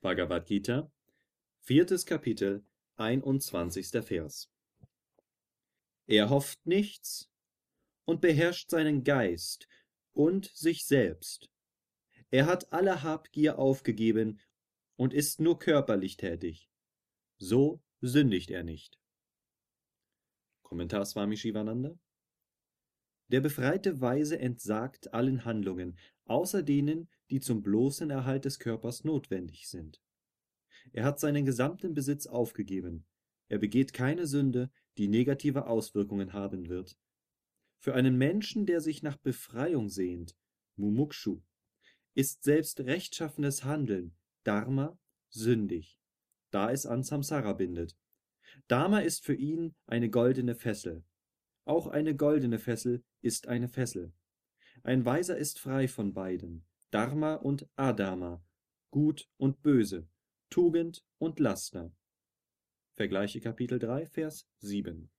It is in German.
Bhagavad Gita, viertes Kapitel, 21. Vers. Er hofft nichts und beherrscht seinen Geist und sich selbst. Er hat alle Habgier aufgegeben und ist nur körperlich tätig. So sündigt er nicht. Kommentar Swami Shivananda Der befreite Weise entsagt allen Handlungen, außer denen, die zum bloßen Erhalt des Körpers notwendig sind. Er hat seinen gesamten Besitz aufgegeben, er begeht keine Sünde, die negative Auswirkungen haben wird. Für einen Menschen, der sich nach Befreiung sehnt, Mumukshu, ist selbst rechtschaffenes Handeln, Dharma, sündig, da es an Samsara bindet. Dharma ist für ihn eine goldene Fessel. Auch eine goldene Fessel ist eine Fessel. Ein Weiser ist frei von beiden, Dharma und Adharma, Gut und Böse, Tugend und Laster. Vergleiche Kapitel 3, Vers 7